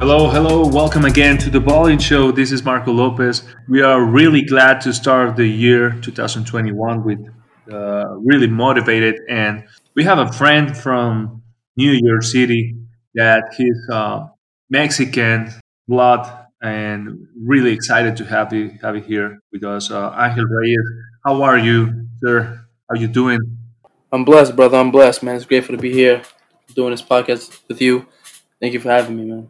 Hello, hello, welcome again to the Balling Show. This is Marco Lopez. We are really glad to start the year 2021 with uh, really motivated, and we have a friend from New York City that he's uh, Mexican blood, and really excited to have you have you here with us, uh, Angel Reyes. How are you, sir? How are you doing? I'm blessed, brother. I'm blessed, man. It's grateful to be here doing this podcast with you. Thank you for having me, man.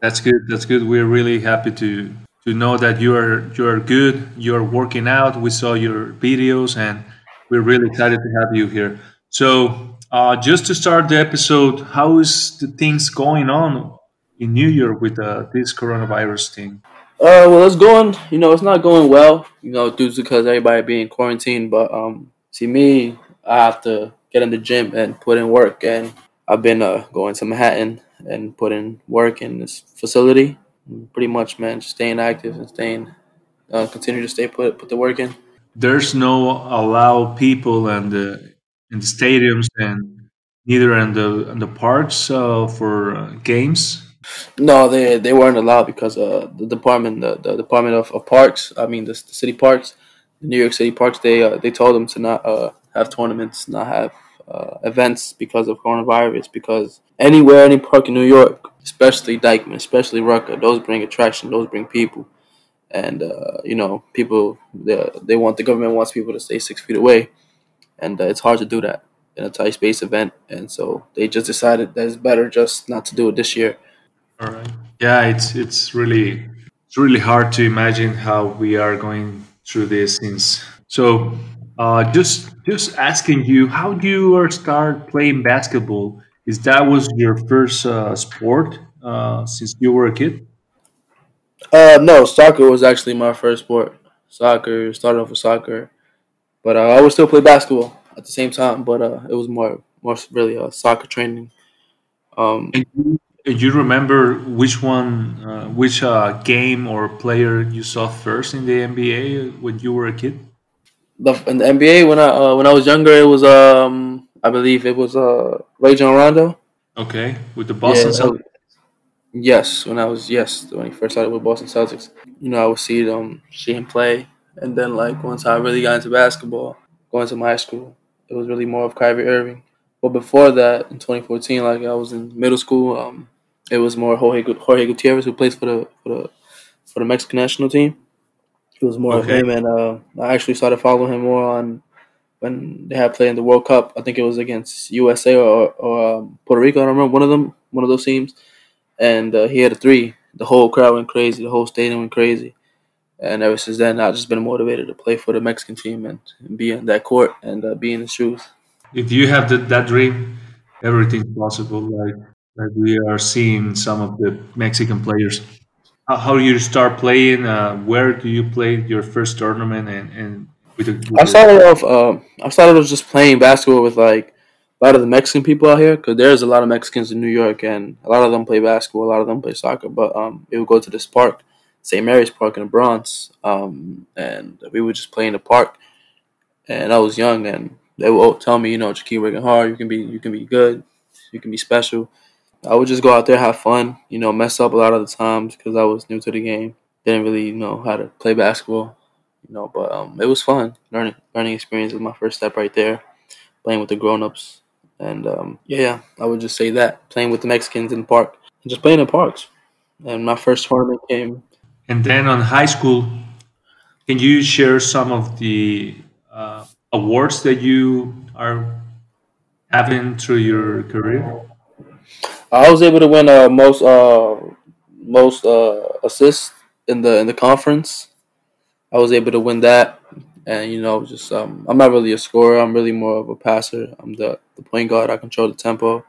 That's good. That's good. We're really happy to to know that you are you are good. You're working out. We saw your videos, and we're really excited to have you here. So, uh, just to start the episode, how is the things going on in New York with uh, this coronavirus thing? Uh, well, it's going. You know, it's not going well. You know, due to because everybody being quarantined. But um, see me, I have to get in the gym and put in work, and I've been uh, going to Manhattan and put in work in this facility. Pretty much, man, just staying active and staying, uh, continue to stay put, put the work in. There's no allow people and the in the stadiums and neither in the in the parks uh, for uh, games. No, they they weren't allowed because uh, the department the, the department of, of parks. I mean the, the city parks, the New York City parks. They uh, they told them to not uh, have tournaments, not have uh, events because of coronavirus. Because anywhere, any park in New York, especially Dyckman, especially Rucker, those bring attraction, those bring people, and uh, you know, people they, they want the government wants people to stay six feet away, and uh, it's hard to do that in a tight space event, and so they just decided that it's better just not to do it this year. All right. Yeah, it's it's really it's really hard to imagine how we are going through this since so uh, just just asking you, how do you start playing basketball? Is that was your first uh, sport uh, since you were a kid? Uh, no, soccer was actually my first sport. Soccer started off with soccer, but uh, I would still play basketball at the same time. But uh, it was more more really uh, soccer training. Um, And you, and you remember which one, uh, which uh, game or player you saw first in the NBA when you were a kid? The in the NBA when I uh, when I was younger, it was um I believe it was uh Rajon Rondo. Okay, with the Boston Yeah, Celtics. Yes, when I was yes when he first started with Boston Celtics, you know I would see them see him play, and then like once I really got into basketball, going to my high school, it was really more of Kyrie Irving. But before that, in 2014, like I was in middle school, um, it was more Jorge Jorge Gutierrez who plays for the for the for the Mexican national team. It was more of him, and uh, I actually started following him more on when they had played in the World Cup. I think it was against USA or, or um, Puerto Rico. I don't remember one of them, one of those teams and uh, he had a three. The whole crowd went crazy. The whole stadium went crazy. And ever since then, I've just been motivated to play for the Mexican team and, and be in that court and uh, be in the shoes. if you have that that dream, everything's possible. Like like we are seeing some of the Mexican players. How, how you start playing? Uh, where do you play your first tournament? And and with the, with I started off. Um, I started off just playing basketball with like a lot of the Mexican people out here because there's a lot of Mexicans in New York, and a lot of them play basketball. A lot of them play soccer. But um, we would go to this park, St. Mary's Park in the Bronx, um, and we would just play in the park. And I was young, and they would tell me, you know, just keep working hard. You can be, you can be good. You can be special. I would just go out there, have fun. You know, mess up a lot of the times because I was new to the game. Didn't really know how to play basketball. You know, but um, it was fun. Learning, learning experience was my first step right there. Playing with the grown ups, and um, yeah, I would just say that playing with the Mexicans in the park, and just playing in parks. And my first tournament came and then on high school, can you share some of the uh, awards that you are having through your career? I was able to win uh, most uh, most uh, assists in the in the conference. I was able to win that, and you know, just um, I'm not really a scorer. I'm really more of a passer. I'm the the point guard. I control the tempo,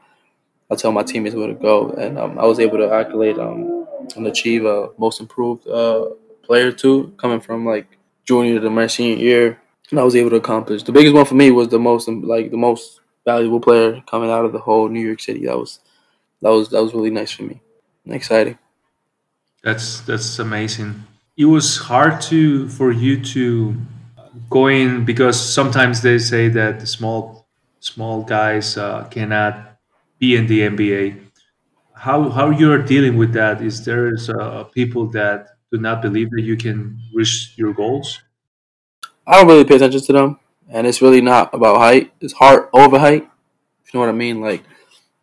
I tell my teammates where to go, and um, I was able to accolade um, and achieve a most improved uh, player too, coming from like junior to my senior year, and I was able to accomplish. The biggest one for me was the most like the most valuable player coming out of the whole New York City. That was that was that was really nice for me and exciting. That's that's amazing. It was hard to for you to go in because sometimes they say that the small small guys uh, cannot be in the NBA. How how you're dealing with that? Is there uh, people that do not believe that you can reach your goals? I don't really pay attention to them, and it's really not about height. It's heart over height. If you know what I mean? Like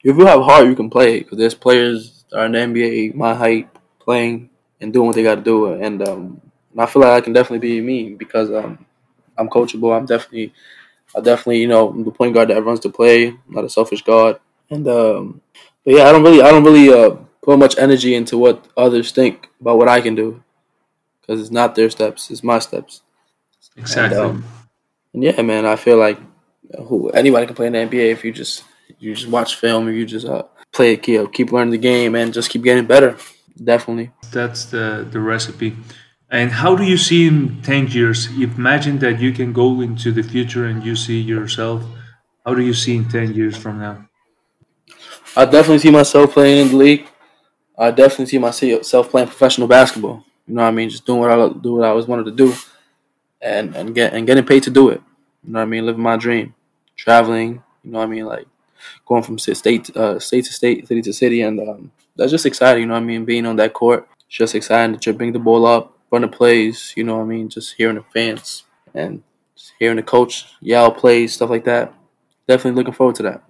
if you have heart, you can play. Because there's players that are in the NBA my height playing and doing what they got to do, and um, and I feel like I can definitely be me because um, I'm coachable. I'm definitely, I definitely, you know, I'm the point guard that runs the play. I'm not a selfish guard, and um, but yeah, I don't really, I don't really uh, put much energy into what others think about what I can do because it's not their steps, it's my steps. Exactly. And, um, and yeah, man, I feel like who anybody can play in the NBA if you just you just watch film or you just uh, play it, keep, keep learning the game and just keep getting better. Definitely. That's the the recipe. And how do you see in ten years? Imagine that you can go into the future and you see yourself. How do you see in ten years from now? I definitely see myself playing in the league. I definitely see myself playing professional basketball. You know what I mean? Just doing what I do, what I always wanted to do, and and get and getting paid to do it. You know what I mean? Living my dream, traveling. You know what I mean? Like going from state uh, state to state, city to city, and um, that's just exciting. You know what I mean? Being on that court, it's just exciting to bring the ball up, run the plays. You know what I mean? Just hearing the fans and hearing the coach yell plays, stuff like that. Definitely looking forward to that.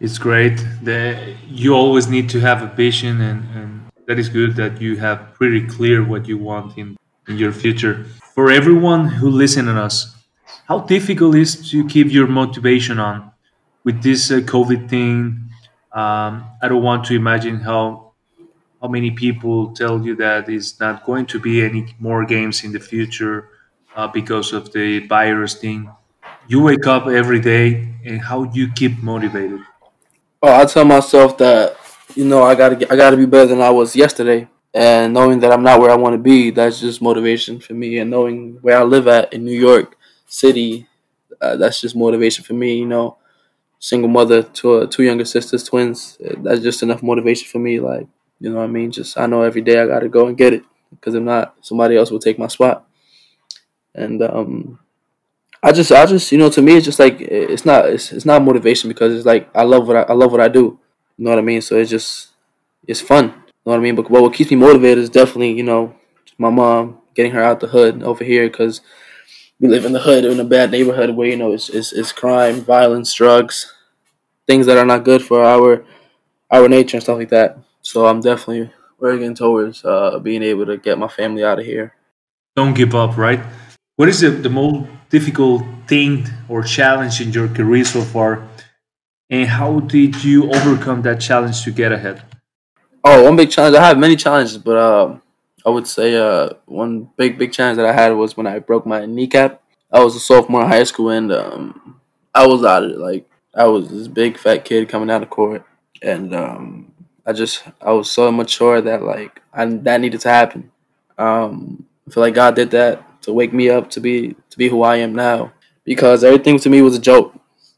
It's great. that you always need to have a vision, and, and that is good that you have pretty clear what you want in, in your future. For everyone who listen to us, how difficult is to keep your motivation on? With this uh, COVID thing, um, I don't want to imagine how how many people tell you that it's not going to be any more games in the future uh, because of the virus thing. You wake up every day, and how you keep motivated? I tell myself that you know I gotta get, I gotta be better than I was yesterday, and knowing that I'm not where I want to be, that's just motivation for me. And knowing where I live at in New York City, uh, that's just motivation for me. You know, single mother to uh, two younger sisters, twins. That's just enough motivation for me. Like, you know what I mean? Just I know every day I got to go and get it because if not, somebody else will take my spot. And um, I just, I just, you know, to me, it's just like it's not, it's, it's not motivation because it's like I love what I, I love what I do. You know what I mean? So it's just, it's fun. You know what I mean? But what keeps me motivated is definitely, you know, my mom getting her out the hood over here because we live in the hood in a bad neighborhood where you know it's, it's, it's crime, violence, drugs, things that are not good for our our nature and stuff like that. So I'm definitely working towards uh, being able to get my family out of here. Don't give up, right? What is the, the most difficult thing or challenge in your career so far? And how did you overcome that challenge to get ahead? Oh, one big challenge. I have many challenges, but uh, I would say uh, one big big challenge that I had was when I broke my kneecap. I was a sophomore in high school and um, I was out of it. Like I was this big fat kid coming out of court, and um, I just I was so mature that like I, that needed to happen. Um, I feel like God did that to wake me up to be to be who I am now because everything to me was a joke.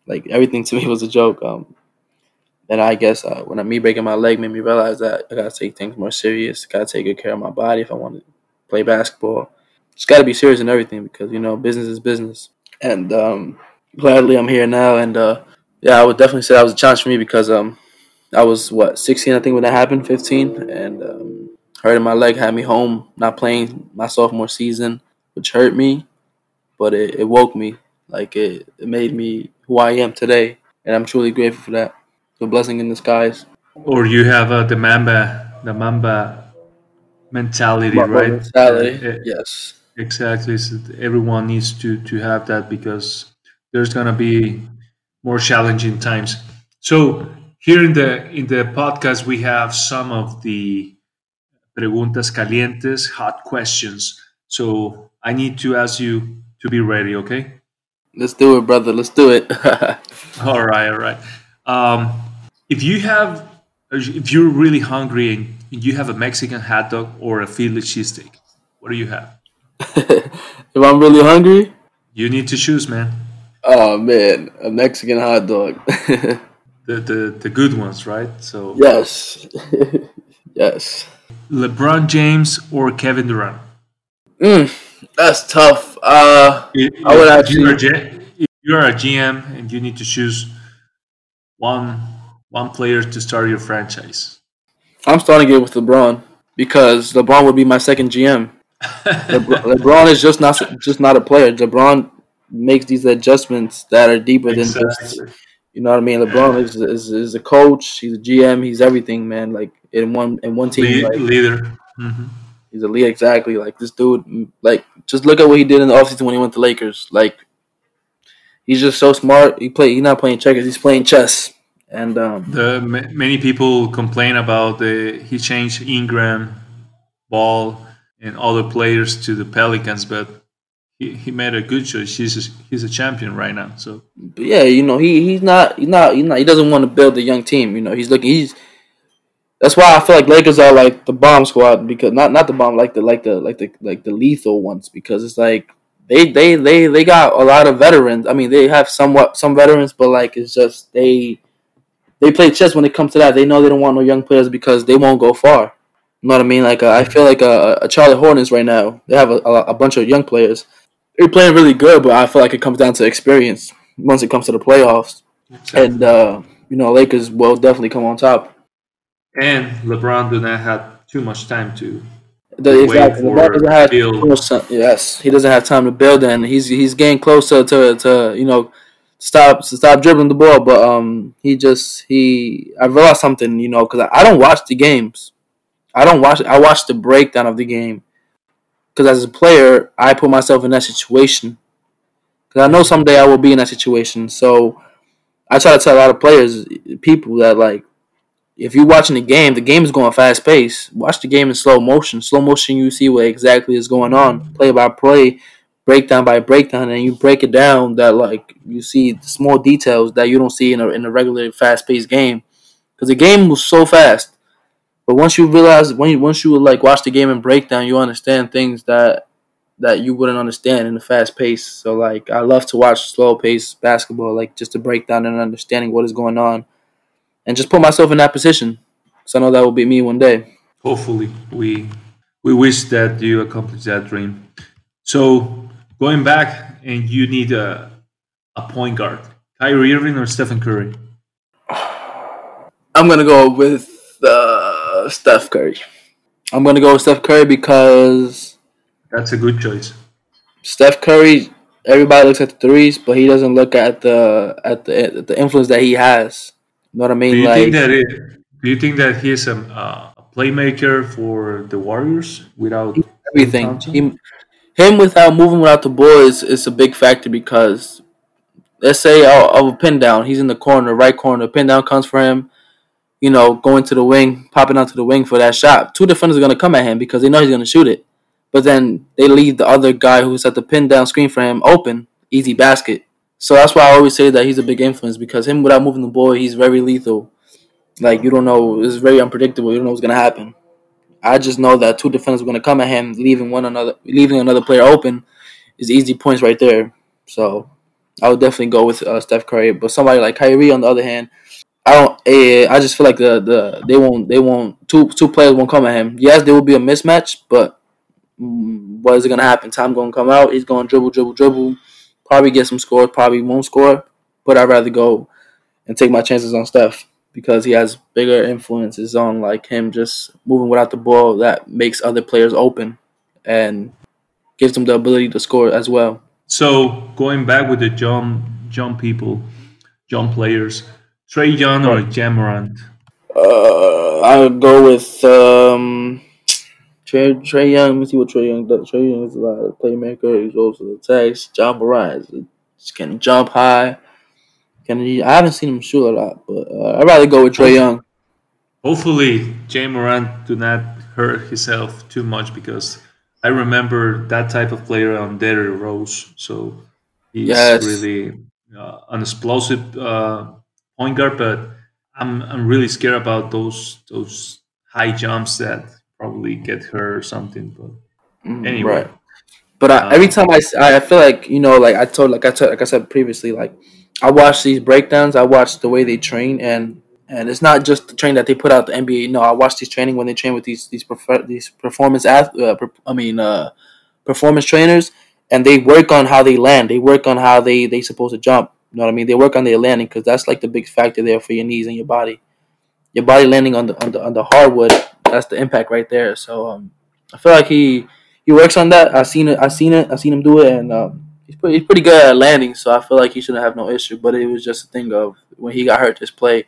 Like everything to me was a joke. Um, and I guess uh, when me breaking my leg made me realize that I gotta take things more serious. Gotta take good care of my body if I want to play basketball. Just gotta be serious in everything because you know business is business. And um, gladly I'm here now. And uh, yeah, I would definitely say that was a challenge for me because um, I was what 16 I think when that happened, 15, and um, hurting my leg had me home, not playing my sophomore season, which hurt me, but it, it woke me. Like it, it made me who I am today, and I'm truly grateful for that the blessing in disguise. Or you have uh, the Mamba, the Mamba mentality, Mamba right? Mentality, uh, yes. Exactly. So everyone needs to to have that because there's gonna be more challenging times. So here in the in the podcast we have some of the preguntas calientes, hot questions. So I need to ask you to be ready, okay? Let's do it, brother. Let's do it. all right, all right. Um, if you have, if you're really hungry and you have a Mexican hot dog or a Philly cheesesteak, what do you have? if I'm really hungry, you need to choose, man. Oh man, a Mexican hot dog. the, the the good ones, right? So yes, yes. LeBron James or Kevin Durant? Mm, that's tough. Uh, I would actually. You're a, if you're a GM and you need to choose one one player to start your franchise. I'm starting it with LeBron because LeBron would be my second GM. LeBron, LeBron is just not just not a player. LeBron makes these adjustments that are deeper exactly. than just you know what I mean. LeBron is, is is a coach. He's a GM. He's everything, man. Like in one in one team, Lead, like, leader. Mm-hmm. He's a leader exactly. Like this dude, like just look at what he did in the offseason when he went to Lakers. Like he's just so smart. He play. He's not playing checkers. He's playing chess. And um, the many people complain about the he changed Ingram, Ball, and other players to the Pelicans, but he, he made a good choice. He's a, he's a champion right now. So yeah, you know he he's not he's not he's not he doesn't want to build a young team. You know he's looking he's that's why I feel like Lakers are like the bomb squad because not not the bomb like the like the like the like the lethal ones because it's like they they they they got a lot of veterans. I mean they have somewhat some veterans, but like it's just they they play chess when it comes to that. They know they don't want no young players because they won't go far. You know what I mean? Like uh, I feel like a, a Charlotte Hornets right now. They have a, a, a, bunch of young players. They're playing really good, but I feel like it comes down to experience once it comes to the playoffs. Exactly. And uh, you know, Lakers will definitely come on top. And LeBron do not have too much time to. The, exactly. LeBron doesn't have build. yes, he doesn't have time to build, and he's he's getting closer to to you know stop stop dribbling the ball. But um, he just he I realized something, you know, because I, I, don't watch the games. I don't watch. I watch the breakdown of the game. Because as a player, I put myself in that situation. Because I know someday I will be in that situation. So I try to tell a lot of players, people that like, if you're watching the game, the game is going fast pace. Watch the game in slow motion. Slow motion, you see what exactly is going on, play by play breakdown by breakdown and you break it down that like you see small details that you don't see in a, in a regular fast paced game. Because the game was so fast. But once you realize when you, once you like watch the game and breakdown you understand things that that you wouldn't understand in the fast pace. So like i love to watch slow pace basketball like just to break down and understanding what is going on and just put myself in that position. So i know that will be me one day. Hopefully we we wish that you accomplish that dream. So Going back, and you need a, a point guard. Kyrie Irving or Stephen Curry? I'm gonna go with uh, Steph Curry. I'm gonna go with Steph Curry because that's a good choice. Steph Curry. Everybody looks at the threes, but he doesn't look at the at the at the influence that he has. You know what I mean? Do you like, think that it, do you think that he's a, uh, a playmaker for the Warriors without everything? He, him without moving without the ball is, is a big factor because let's say oh, of a pin down, he's in the corner, right corner, pin down comes for him, you know, going to the wing, popping out to the wing for that shot. Two defenders are gonna come at him because they know he's gonna shoot it. But then they leave the other guy who's at the pin down screen for him open, easy basket. So that's why I always say that he's a big influence because him without moving the ball, he's very lethal. Like you don't know, it's very unpredictable. You don't know what's gonna happen. I just know that two defenders are going to come at him, leaving one another, leaving another player open, is easy points right there. So I would definitely go with uh, Steph Curry. But somebody like Kyrie, on the other hand, I don't. Eh, I just feel like the, the they won't they won't two two players won't come at him. Yes, there will be a mismatch, but mm, what is it gonna happen? Time gonna come out. He's gonna dribble, dribble, dribble. Probably get some scores. Probably won't score. But I'd rather go and take my chances on Steph because he has bigger influences on like him just moving without the ball that makes other players open and gives them the ability to score as well. So going back with the jump jump people, jump players, Trae Young or Ja Morant? Uh, I'll go with um, Trey, Trae Young. Let me see what Trae Young does. Trae Young is a lot of playmaker. He's also attacks. Ja Morant can jump high. Kennedy. I haven't seen him shoot a lot, but uh, I'd rather go with Trae Young. Hopefully, Ja Morant do not hurt himself too much because I remember that type of player on Derrick Rose. So he's yes. really uh, an explosive uh, point guard, but I'm I'm really scared about those those high jumps that probably get her or something. But Mm, anyway, right. But I, every um, time I feel like you know, like I told, like I told, like I said previously, like I watch these breakdowns. I watch the way they train, and and it's not just the train that they put out the NBA. No, I watch these training when they train with these these prefer, these performance ath- uh, I mean uh, performance trainers, and they work on how they land. They work on how they they supposed to jump. You know what I mean? They work on their landing because that's like the big factor there for your knees and your body. Your body landing on the on the on the hardwood. That's the impact right there. So um, I feel like he he works on that. I seen it. I seen it. I seen him do it, and um, he's pretty he's pretty good at landing. So I feel like he shouldn't have no issue. But it was just a thing of when he got hurt this play.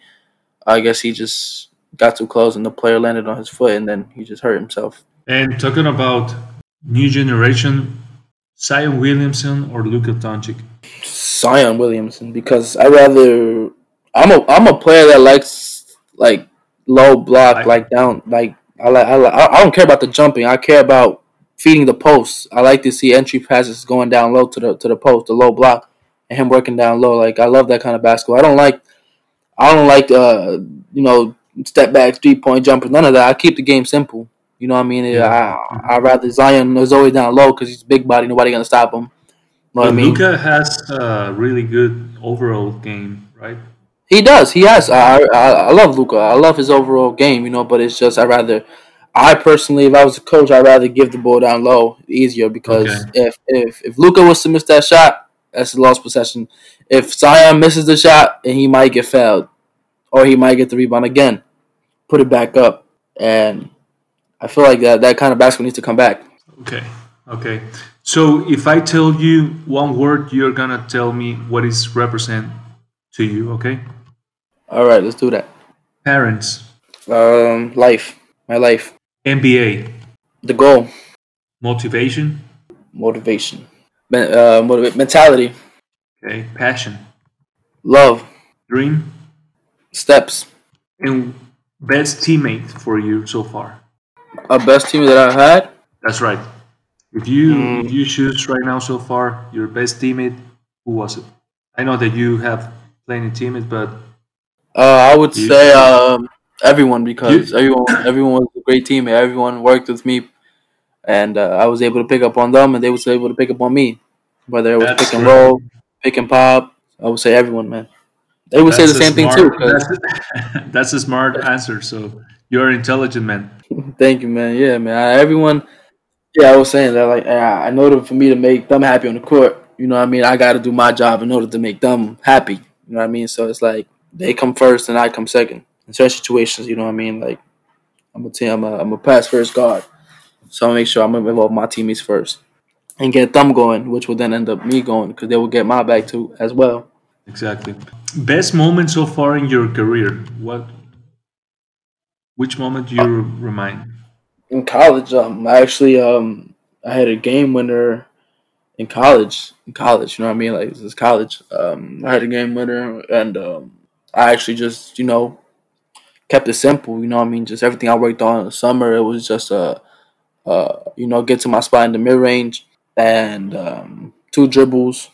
I guess he just got too close, and the player landed on his foot, and then he just hurt himself. and talking about new generation, Zion Williamson or Luka Doncic. Zion Williamson because I rather I'm a I'm a player that likes like low block I, like down like I like I, like, I I don't care about the jumping I care about feeding the post I like to see entry passes going down low to the to the post the low block and him working down low like I love that kind of basketball I don't like I don't like uh you know step back three point jumpers none of that I keep the game simple you know what I mean yeah. I. I rather Zion is always down low because he's big body nobody gonna stop him know what I But mean Luka has a really good overall game, right? He does. He has. I, I I love Luka. I love his overall game. You know, but it's just I rather. I personally, if I was a coach, I'd rather give the ball down low, easier Okay. because if if if Luka was to miss that shot, that's a lost possession. If Zion misses the shot, and he might get fouled, or he might get the rebound again, put it back up, and I feel like that that kind of basketball needs to come back. Okay. Okay. So if I tell you one word, you're gonna tell me what is represent to you. Okay. All right, let's do that. Parents, Um, life, my life, NBA, the goal, motivation. motivation, Men- uh, mentality, Okay. Passion, love, dream, steps. and best teammate for you so far. A best teammate that I've had. That's right. If you Mm, if you choose right now so far your best teammate, who was it? I know that you have plenty teammates, but uh, I would say um, everyone because you everyone everyone was a great team. Everyone worked with me, and uh, I was able to pick up on them, and they was able to pick up on me. Whether it was that's pick and great. roll, pick and pop, I would say everyone, man. They would say the same thing too. smart that's that's a smart answer. So you're intelligent man. thank you, man. Yeah, man. I, everyone. Yeah, I was saying that. Like, I I know that for me to make them happy on the court, you know what I mean. I got to do my job in order to make them happy. You know what I mean. So it's like they come first and I come second in certain situations. You know what I mean. Like I'm a team. I'm a I'm a pass first guard. So I make sure I'm gonna involve my teammates first and get them going, which will then end up me going because they will get my back too as well. Exactly. Best moment so far in your career. What? Which moment do you remind? In college, um, I actually um I had a game winner in college. In college, you know what I mean? Like this is college. Um, I had a game winner, and um, I actually just you know kept it simple. You know what I mean? Just everything I worked on in the summer. It was just uh uh you know get to my spot in the mid range and um, two dribbles,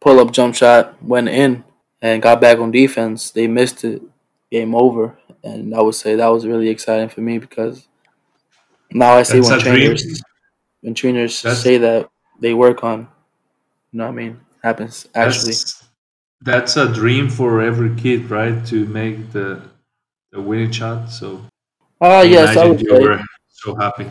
pull up jump shot, went in, and got back on defense. They missed it. Game over. And I would say that was really exciting for me because now I see That's when a dream. trainers when trainers That's say that they work on you know what I mean happens actually. that's that's a dream for every kid, right? To make the the winning shot. So Ah I yes, I would you say. were so happy.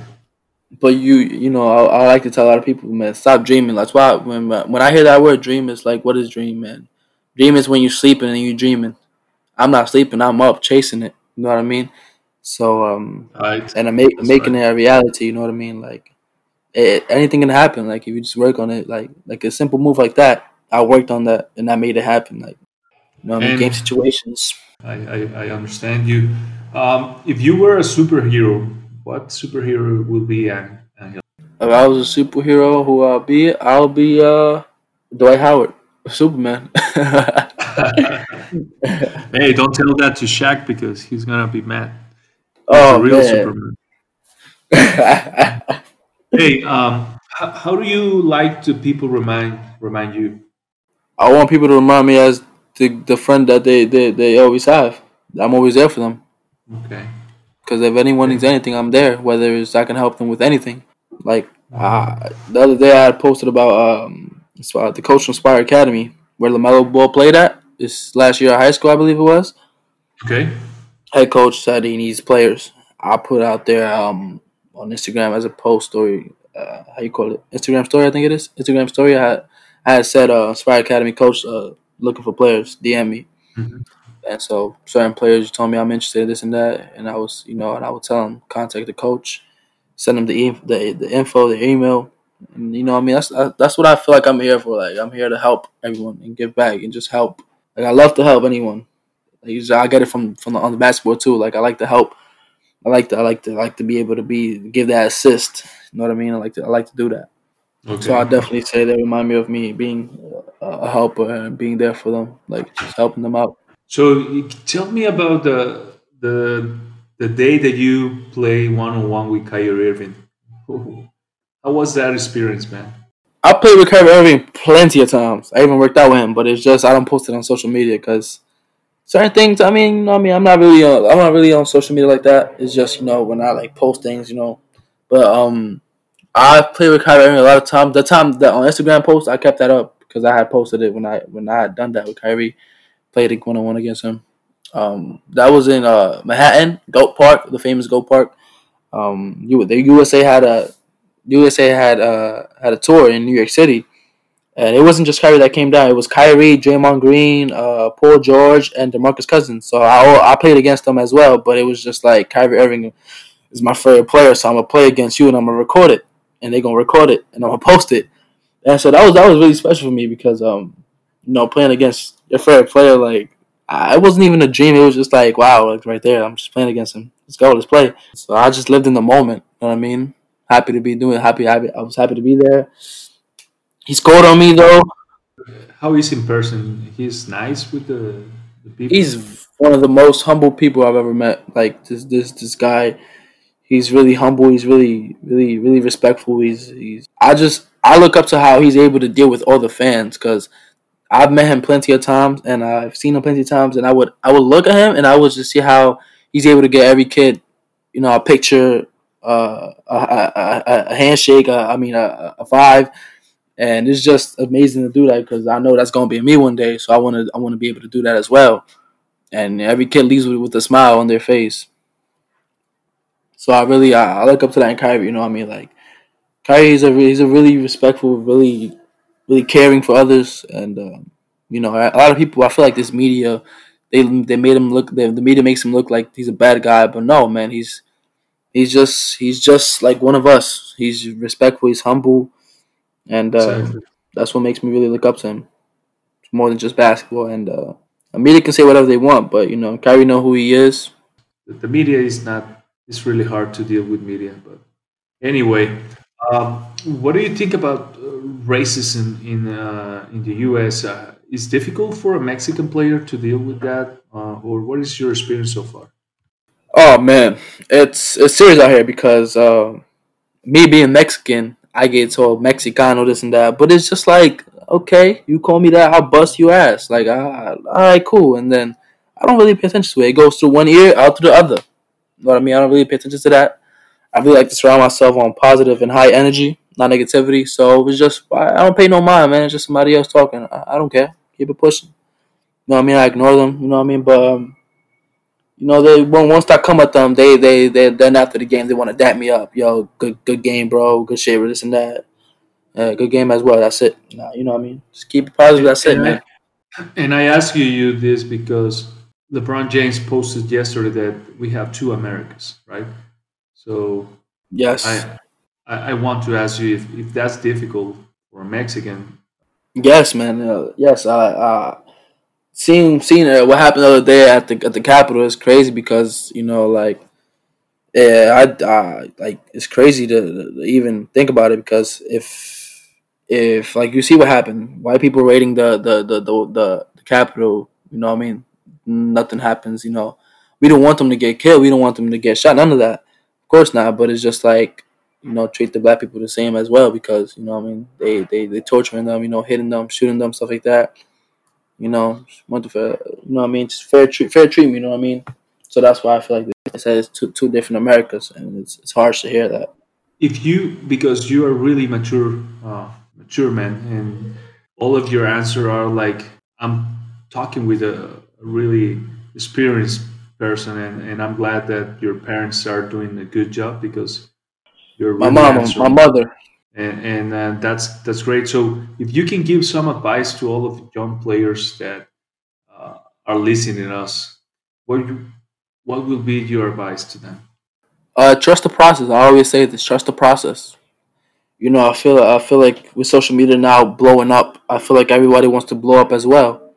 But you you know I, I like to tell a lot of people man stop dreaming. That's why when when I hear that word dream it's like what is dream man? Dream is when you're sleeping and you're dreaming. I'm not sleeping. I'm up chasing it. You know what I mean? So um Right. and I'm make, making right. it a reality. You know what I mean? Like it, anything can happen. Like if you just work on it, like like a simple move like that. I worked on that and I made it happen. Like I? Game situations. I, I, I understand you. Um, if you were a superhero, what superhero would be An- If I was a superhero, who I'll be, I'll be uh Dwight Howard, Superman. hey, don't tell that to Shaq because he's gonna be mad. He's oh real man. Superman. Hey, um, how, how do you like to people remind remind you? I want people to remind me as the the friend that they they, they always have. I'm always there for them. Okay. Because if anyone needs anything, I'm there. Whether it's I can help them with anything. Like uh, the other day, I posted about um, the Coach Inspire Academy where Lamelo Ball played at. This last year of high school, I believe it was. Okay. Head coach said he needs players. I put out there um, on Instagram as a post story. Uh, how you call it? Instagram story, I think it is. Instagram story. I had, I had said uh, Inspire Academy coach uh, looking for players. DM me. Mhm. And so certain players told me I'm interested in this and that, and I was, you know, and I would tell them contact the coach, send them the e- the, the info, the email, and you know, what I mean, that's that's what I feel like I'm here for. Like I'm here to help everyone and give back and just help. Like I love to help anyone. Like I get it from from the, on the basketball too. Like I like to help. I like to I like to I like to be able to be give that assist. You know what I mean? I like to I like to do that. Okay. So I definitely say they remind me of me being a, helper and being there for them, like just helping them out. So tell me about the the the day that you play one on one with Kyrie Irving. How was that experience, man? I played with Kyrie Irving plenty of times. I even worked out with him, but it's just I don't post it on social media because certain things. I mean, you know, I mean, I'm not really, uh, I'm not really on social media like that. It's just you know when I like post things, you know. But um, I played with Kyrie Irving a lot of times. The time that on Instagram post, I kept that up because I had posted it when I when I had done that with Kyrie, played one on one against him. Um, that was in uh Manhattan, Goat Park, the famous Goat Park. Um, you the USA had a USA had uh had a tour in New York City, and it wasn't just Kyrie that came down. It was Kyrie, Draymond Green, uh, Paul George, and DeMarcus Cousins. So I I played against them as well. But it was just like Kyrie Irving is my favorite player, so I'm gonna play against you and I'm gonna record it, and they're gonna record it and I'm gonna post it. And so that was that was really special for me because um you know playing against your favorite player like I, it wasn't even a dream. It was just like wow, like right there, I'm just playing against him. Let's go, let's play. So I just lived in the moment. You know what I mean? Happy to be doing. it. Happy, happy. I was happy to be there. He scored on me though. How is in person? He's nice with the, the people. He's one of the most humble people I've ever met. Like this, this, this guy. He's really humble. He's really, really, really respectful. He's, he's. I just, I look up to how he's able to deal with all the fans because I've met him plenty of times and I've seen him plenty of times, and I would, I would look at him and I would just see how he's able to get every kid, you know, a picture, uh, a, a, a, a handshake. Uh, I mean, a, a five, and it's just amazing to do that because I know that's gonna be me one day. So I want to, I want to be able to do that as well. And every kid leaves with, with a smile on their face. So I really, I, I look up to that in Kyrie. You know what I mean? Like Kyrie, he's a, he's a really respectful, really, really caring for others, and um, you know, a lot of people. I feel like this media, they they made him look. The, the media makes him look like he's a bad guy, but no, man, he's he's just he's just like one of us. He's respectful. He's humble, and uh, Exactly. that's what makes me really look up to him. It's more than just basketball, and uh, the media can say whatever they want, but you know, Kyrie know who he is. The media is not. It's really hard to deal with media, but anyway, um, what do you think about uh, racism in uh, in the U.S.? Uh, is difficult for a Mexican player to deal with that, uh, or what is your experience so far? Oh man, it's it's serious out here because uh, me being Mexican, I get told Mexicano this and that, but it's just like okay, you call me that, I'll bust your ass. Like, all right, cool, and then I don't really pay attention to it. It goes through one ear, out through the other. Know what I mean? I don't really pay attention to that. I really like to surround myself on positive and high energy, not negativity. So it's just I don't pay no mind, man. It's just somebody else talking. I, I don't care. Keep it pushing. You know what I mean? I ignore them. You know what I mean? But um, you know, they once I come at them, they they they then after the game they want to dap me up. Yo, good good game, bro. Good shit, this and that. Uh, good game as well. That's it. Nah, you know what I mean? Just keep it positive. That's it, And man. I, and I ask you, you this because LeBron James posted yesterday that we have two Americas, right? So Yes, I I, I want to ask you if, if that's difficult for a Mexican. yes, man. Uh, yes, I uh, seeing seeing uh, what happened the other day at the at the Capitol is crazy because you know like yeah, I uh, like it's crazy to, to even think about it because if if like you see what happened, white people raiding the the the the, the, the Capitol, you know what I mean? Nothing happens, you know. We don't want them to get killed. We don't want them to get shot. None of that, of course not. But it's just like you know, treat the black people the same as well because you know I mean. They they they torturing them, you know, hitting them, shooting them, stuff like that. You know, went to fair, you know what I mean? Just fair treat, fair treatment. You know what I mean? So that's why I feel like it says two two different Americas, and it's it's harsh to hear that. If you because you are really mature, uh, mature man, and all of your answer are like I'm talking with a really experienced person, and, and I'm glad that your parents are doing a good job because you're My really mom, my mother. and, and uh, that's that's great. So if you can give some advice to all of the young players that uh, are listening to us, what you, what will be your advice to them? Uh, trust the process. I always say this: trust the process. You know, I feel I feel like with social media now blowing up, I feel like everybody wants to blow up as well.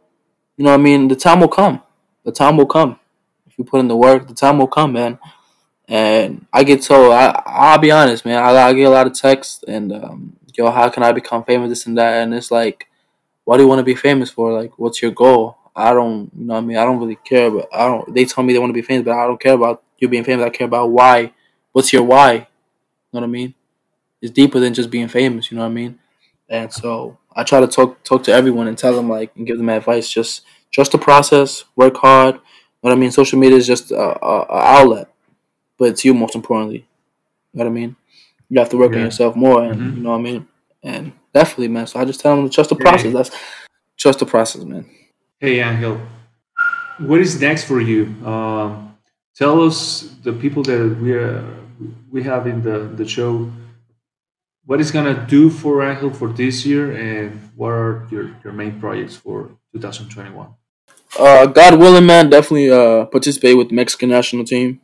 You know what I mean? The time will come. The time will come. If you put in the work, the time will come, man. And I get told, I I'll be honest, man. I, I get a lot of texts and um, yo, how can I become famous? This and that, and it's like, what do you want to be famous for? Like, what's your goal? I don't, you know what I mean? I don't really care, but I don't. They tell me they want to be famous, but I don't care about you being famous. I care about why. What's your why? You know what I mean? It's deeper than just being famous. You know what I mean? And so I try to talk talk to everyone and tell them like and give them advice. Just trust the process, work hard. What I mean? Social media is just a, a, a outlet, but it's you most importantly. You know what I mean? You have to work on yourself more, and hmm you know what I mean. And definitely, man. So I just tell them to trust the process. Hey, That's trust the process, man. hey, Angel. What is next for you? Um, tell us the people that we are, we have in the, the show. What is gonna do for Angel for this year, and what are your, your main projects for 2021? Uh, God willing, man, definitely uh, participate with the Mexican national team.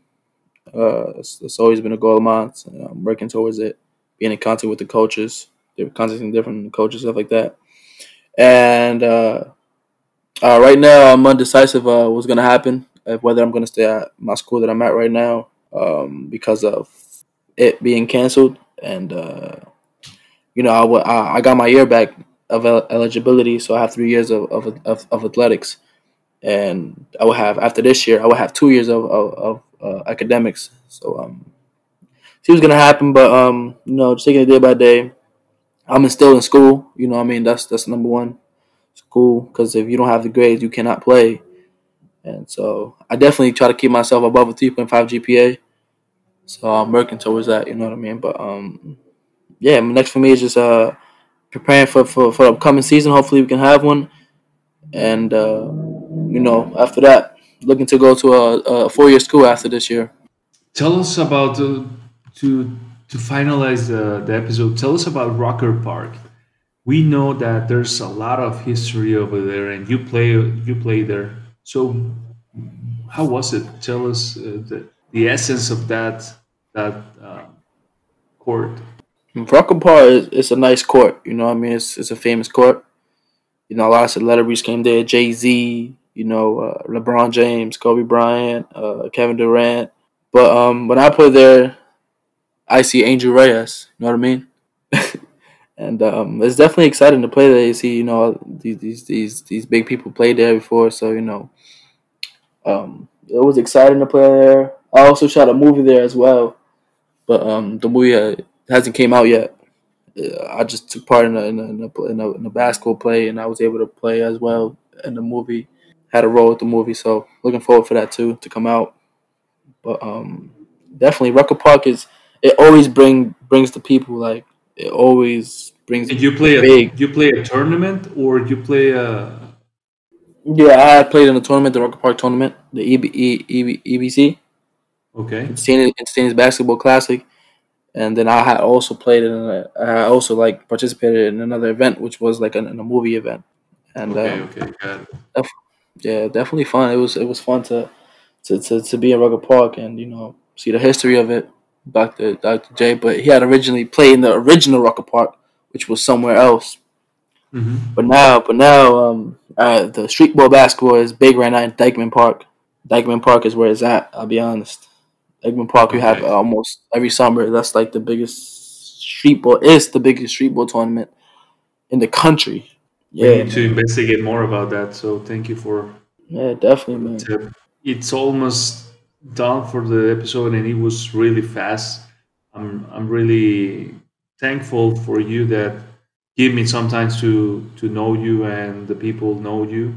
Uh, it's, it's always been a goal of mine. I'm working towards it. Being in contact with the coaches, they're contacting different coaches, stuff like that. And uh, uh, right now, I'm undecisive uh, what's gonna happen. uh, Whether I'm gonna stay at my school that I'm at right now um, because of it being canceled, and uh, you know, I, got my year back of el- eligibility, so I have three years of of, of, of athletics and I will have after this year I will have two years of of, of uh, academics. So um, see what's gonna happen, but um, you know, just taking it day by day. I'm still in school. You know, I mean that's that's number one, school. Because if you don't have the grades, you cannot play. And so I definitely try to keep myself above a 3.5 GPA. So I'm working towards that. You know what I mean? But um, yeah. Next for me is just uh preparing for for for the upcoming season. Hopefully we can have one and uh, you know after that looking to go to a, a four-year school after this year Tell us about uh, to to finalize the, the episode. Tell us about Rucker Park. We know that there's a lot of history over there, and you play you play there. So how was it? Tell us uh, the the essence of that that uh, court. Rucker Park is it's a nice court you know I mean? It's, it's a famous court. You know a lot of celebrities came there. Jay-Z you know uh, LeBron James Kobe Bryant uh, Kevin Durant. But um when I play there I see Angel Reyes you know what I mean? And um, it's definitely exciting to play there. You see you know these these these, these big people played there before so you know Um, it was exciting to play there. I also shot a movie there as well, but um, the movie uh, hasn't came out yet. Uh, I just took part in a, in a, in a, in a, in a basketball play, and I was able to play as well in the movie. Had a role with the movie, so looking forward for that too to come out. But um, definitely, Rucker Park is it always bring brings the people like it always brings And you play a big. you play a tournament or you play a Yeah, I played in a tournament, the Rucker Park tournament, the EB, E- EB, EBC. okay Entertainers Basketball Classic, and then I had also played in. A, I also like participated in another event, which was like an, in a movie event, and okay um, okay got it. yeah, definitely fun. It was it was fun to to, to, to be in Rucker Park and you know see the history of it. Dr. Dr. J, but he had originally played in the original Rucker Park, which was somewhere else. hmm But now, but now, um, uh, the street ball basketball is big right now in Dyckman Park. Dyckman Park is where it's at. I'll be honest. Dyckman Park, you have Okay. almost every summer. That's like the biggest street ball. Is the biggest street ball tournament in the country. We Yeah, need to investigate more about that. So thank you for yeah, definitely, man. tip. It's almost done for the episode, and it was really fast. I'm I'm really thankful for you that give me sometimes to to know you and the people know you.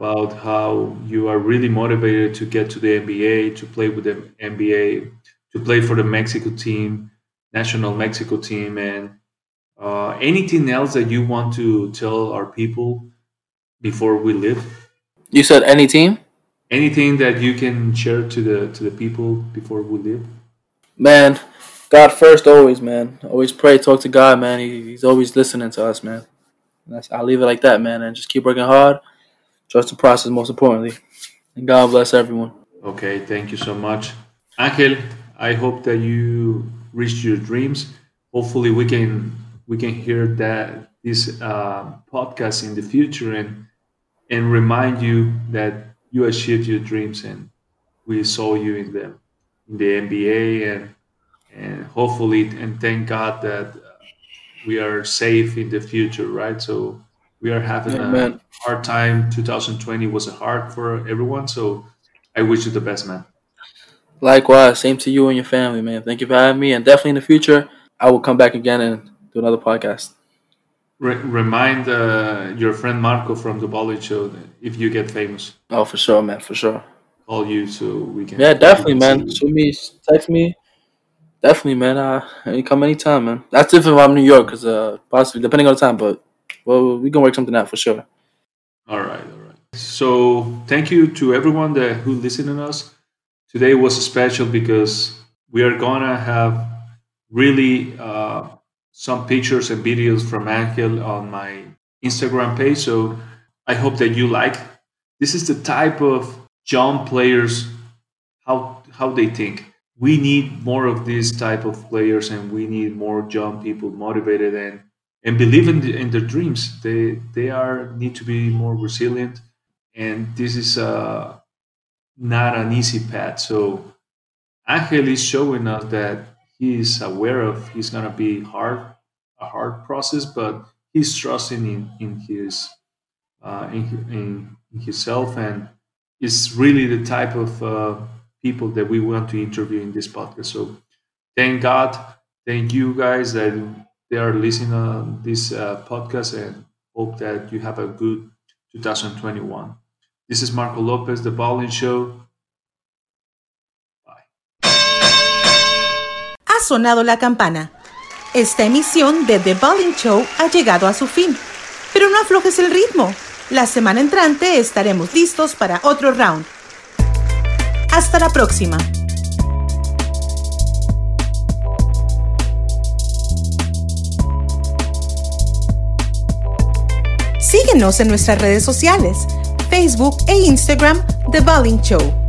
About how you are really motivated to get to the NBA, to play with the NBA, to play for the Mexico team, national Mexico team, and uh, anything else that you want to tell our people before we leave? You said any team? Anything that you can share to the to the people before we leave? Man, God first, always, man. Always pray, talk to God, man. He, he's always listening to us, man. That's, I'll leave it like that, man, and just keep working hard. Trust the process, most importantly. And God bless everyone. Okay, thank you so much, Angel. I hope that you reached your dreams. Hopefully, we can we can hear that this uh, podcast in the future and and remind you that you achieved your dreams and we saw you in the in the NBA and and hopefully and thank God that we are safe in the future, right? So we are having Amen. a hard time. 2020 was a hard for everyone, so I wish you the best, man. Likewise, same to you and your family, man. Thank you for having me, and definitely in the future, I will come back again and do another podcast. Re- remind uh, your friend Marco from the Ballin Show if you get famous. Oh, for sure, man, for sure. Call you so we can. Yeah, definitely, man. Shoot me, text me. Definitely, man. Uh, you come anytime, man. That's different if I'm New York, cause uh, possibly depending on the time, but well, we can work something out for sure. All right, all right. So thank you to everyone that who listened to us. Today was special because we are gonna have really uh, some pictures and videos from Angel on my Instagram page. So I hope that you like. This is the type of young players how how they think. We need more of these type of players, and we need more young people motivated and and believe in, the, in their dreams. They they are need to be more resilient, and this is uh, not an easy path. So Angel is showing us that he's aware of he's gonna be hard a hard process, but he's trusting in in his uh, in, in, in himself and is really the type of uh, people that we want to interview in this podcast. So thank God, thank you guys that they are listening on this uh, podcast and hope that you have a good 2021. This is Marco Lopez, The Ballin Show. Ha sonado la campana. Esta emisión de The Bowling Show ha llegado a su fin. Pero no aflojes el ritmo. La semana entrante estaremos listos para otro round. Hasta la próxima. Síguenos en nuestras redes sociales, Facebook e Instagram The Bowling Show.